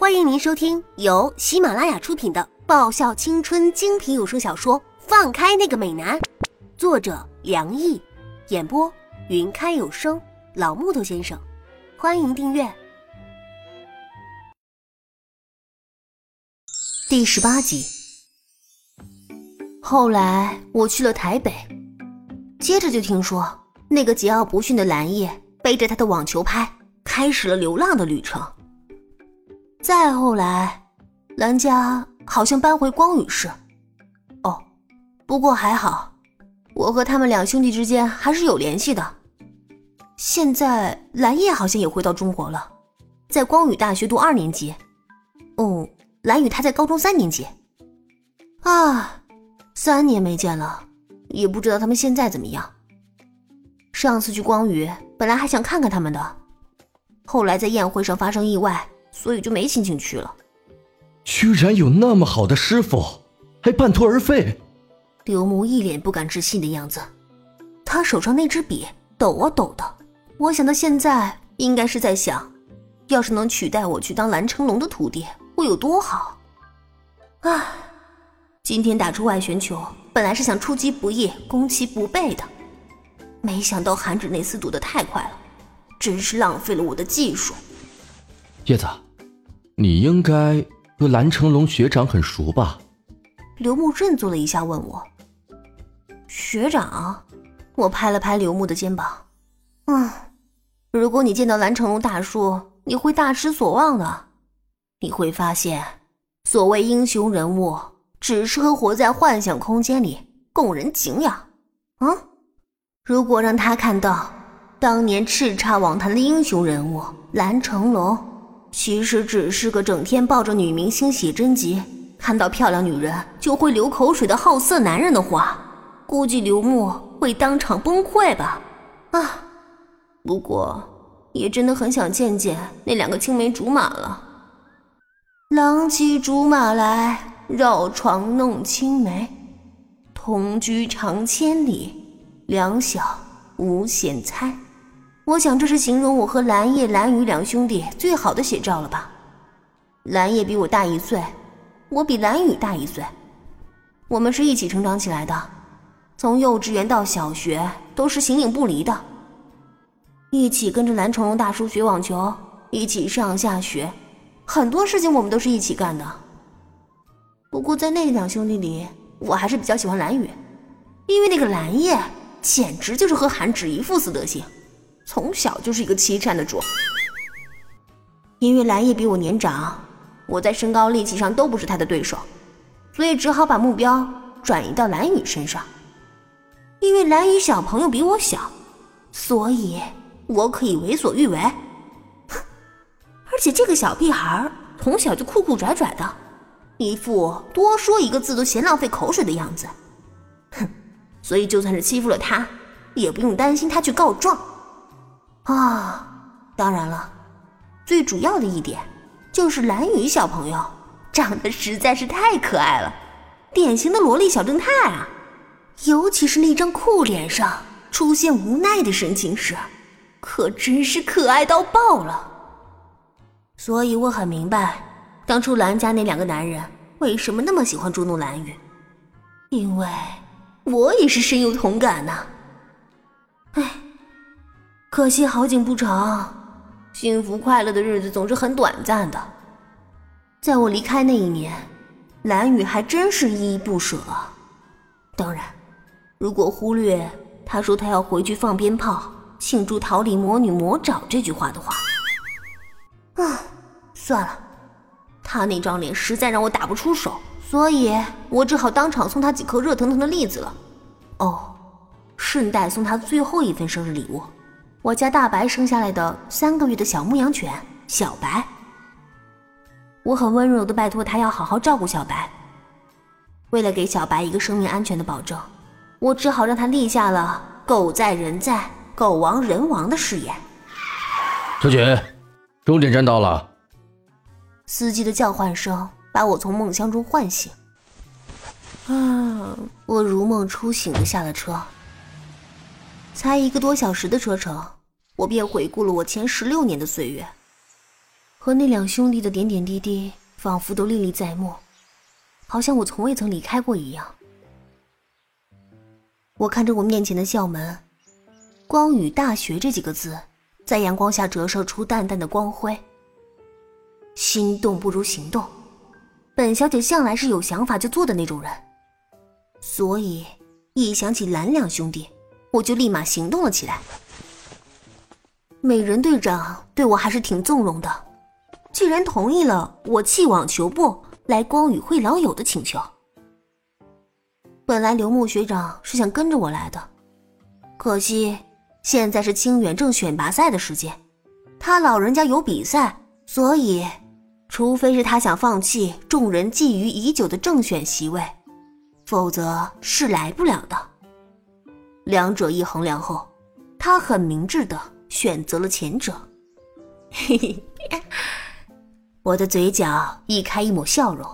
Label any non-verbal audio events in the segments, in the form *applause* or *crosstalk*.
欢迎您收听由喜马拉雅出品的爆笑青春精品有声小说《放开那个美男》，作者梁毅，演播云开有声老木头先生。欢迎订阅第十八集。后来我去了台北，接着就听说那个桀骜不驯的蓝叶背着他的网球拍，开始了流浪的旅程。再后来，兰家好像搬回光宇市。哦，不过还好，我和他们两兄弟之间还是有联系的。现在蓝叶好像也回到中国了，在光宇大学读二年级。哦，蓝宇他在高中三年级。啊，三年没见了，也不知道他们现在怎么样。上次去光宇，本来还想看看他们的，后来在宴会上发生意外。所以就没心情去了。居然有那么好的师傅，还半途而废。刘牧一脸不敢置信的样子，他手上那支笔抖啊抖的。我想他现在应该是在想，要是能取代我去当蓝成龙的徒弟，会有多好。唉，今天打出外旋球，本来是想出其不意、攻其不备的，没想到韩芷那厮躲得太快了，真是浪费了我的技术。叶子，你应该和蓝成龙学长很熟吧？刘牧振作了一下，问我：“学长？”我拍了拍刘牧的肩膀：“嗯，如果你见到蓝成龙大叔，你会大失所望的。你会发现，所谓英雄人物，只适合活在幻想空间里，供人敬仰。啊，如果让他看到当年叱咤网坛的英雄人物蓝成龙。”其实只是个整天抱着女明星写真集，看到漂亮女人就会流口水的好色男人的话，估计刘牧会当场崩溃吧。啊，不过也真的很想见见那两个青梅竹马了。郎骑竹马来，绕床弄青梅，同居长千里，两小无嫌猜。我想这是形容我和蓝叶、蓝雨两兄弟最好的写照了吧？蓝叶比我大一岁，我比蓝雨大一岁，我们是一起成长起来的，从幼稚园到小学都是形影不离的，一起跟着蓝成龙大叔学网球，一起上下学，很多事情我们都是一起干的。不过在那两兄弟里，我还是比较喜欢蓝雨，因为那个蓝叶简直就是和韩芷一副死德性。从小就是一个欺善的主，因为蓝叶比我年长，我在身高力气上都不是他的对手，所以只好把目标转移到蓝雨身上。因为蓝雨小朋友比我小，所以我可以为所欲为。哼 *laughs* 而且这个小屁孩从小就酷酷拽拽的，一副多说一个字都嫌浪费口水的样子。哼，*laughs* 所以就算是欺负了他，也不用担心他去告状。啊，当然了，最主要的一点就是蓝雨小朋友长得实在是太可爱了，典型的萝莉小正太啊！尤其是那张酷脸上出现无奈的神情时，可真是可爱到爆了。所以我很明白，当初蓝家那两个男人为什么那么喜欢捉弄蓝雨，因为我也是深有同感呐。唉。可惜好景不长，幸福快乐的日子总是很短暂的。在我离开那一年，蓝雨还真是依依不舍。当然，如果忽略他说他要回去放鞭炮庆祝桃李魔女魔爪这句话的话，啊，算了，他那张脸实在让我打不出手，所以我只好当场送他几颗热腾腾的栗子了。哦，顺带送他最后一份生日礼物。我家大白生下来的三个月的小牧羊犬小白，我很温柔的拜托他要好好照顾小白。为了给小白一个生命安全的保证，我只好让他立下了“狗在人在，狗亡人亡”的誓言。小姐，终点站到了。司机的叫唤声把我从梦乡中唤醒。啊，我如梦初醒的下了车。才一个多小时的车程，我便回顾了我前十六年的岁月。和那两兄弟的点点滴滴，仿佛都历历在目，好像我从未曾离开过一样。我看着我面前的校门，“光宇大学”这几个字，在阳光下折射出淡淡的光辉。心动不如行动，本小姐向来是有想法就做的那种人，所以一想起蓝两兄弟，我就立马行动了起来。美人队长对我还是挺纵容的，既然同意了我弃网球部来光宇会老友的请求。本来刘牧学长是想跟着我来的，可惜现在是清远正选拔赛的时间，他老人家有比赛，所以，除非是他想放弃众人觊觎已久的正选席位，否则是来不了的。两者一衡量后，他很明智的选择了前者。嘿嘿，我的嘴角溢开一抹笑容，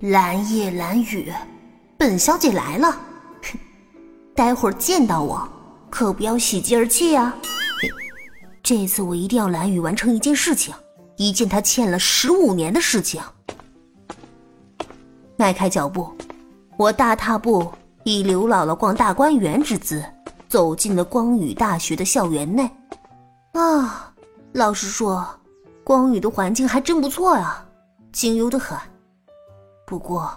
蓝夜蓝雨。本小姐来了，待会儿见到我，可不要喜极而泣啊！这次我一定要蓝雨完成一件事情，一件他欠了十五年的事情。迈开脚步，我大踏步，以刘姥姥逛大观园之姿，走进了光宇大学的校园内。啊，老实说，光宇的环境还真不错呀，清幽的很。不过。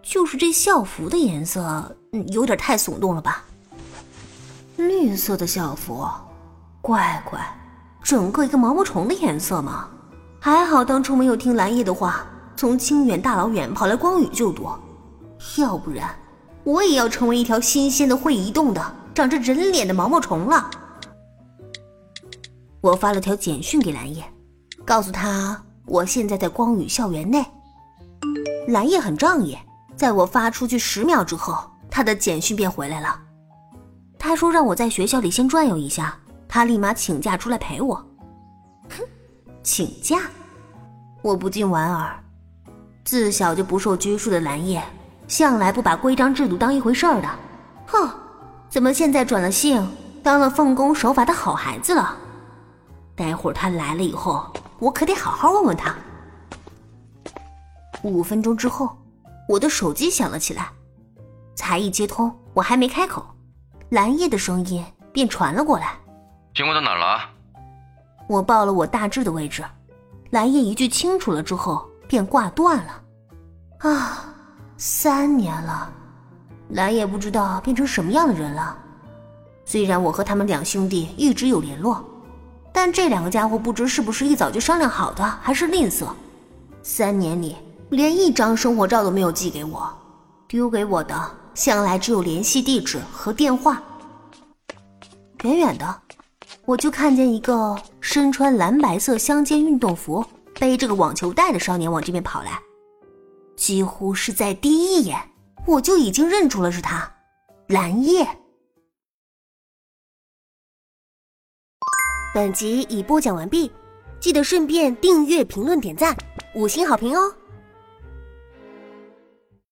就是这校服的颜色，有点太耸动了吧？绿色的校服，乖乖，整个一个毛毛虫的颜色嘛。还好当初没有听蓝叶的话，从清远大老远跑来光宇就读，要不然我也要成为一条新鲜的会移动的、长着人脸的毛毛虫了。我发了条简讯给蓝叶，告诉他我现在在光宇校园内。蓝叶很仗义。在我发出去十秒之后，他的简讯便回来了。他说让我在学校里先转悠一下，他立马请假出来陪我。哼，请假？我不禁莞尔。自小就不受拘束的蓝叶，向来不把规章制度当一回事儿的。哼，怎么现在转了性，当了奉公守法的好孩子了？待会儿他来了以后，我可得好好问问他。五分钟之后。我的手机响了起来，才一接通，我还没开口，蓝叶的声音便传了过来：“经过到哪儿了？”我报了我大致的位置，蓝叶一句清楚了之后便挂断了。啊，三年了，蓝也不知道变成什么样的人了。虽然我和他们两兄弟一直有联络，但这两个家伙不知是不是一早就商量好的，还是吝啬。三年里。连一张生活照都没有寄给我，丢给我的向来只有联系地址和电话。远远的，我就看见一个身穿蓝白色相间运动服、背着个网球袋的少年往这边跑来，几乎是在第一眼我就已经认出了是他，蓝叶。本集已播讲完毕，记得顺便订阅、评论、点赞、五星好评哦！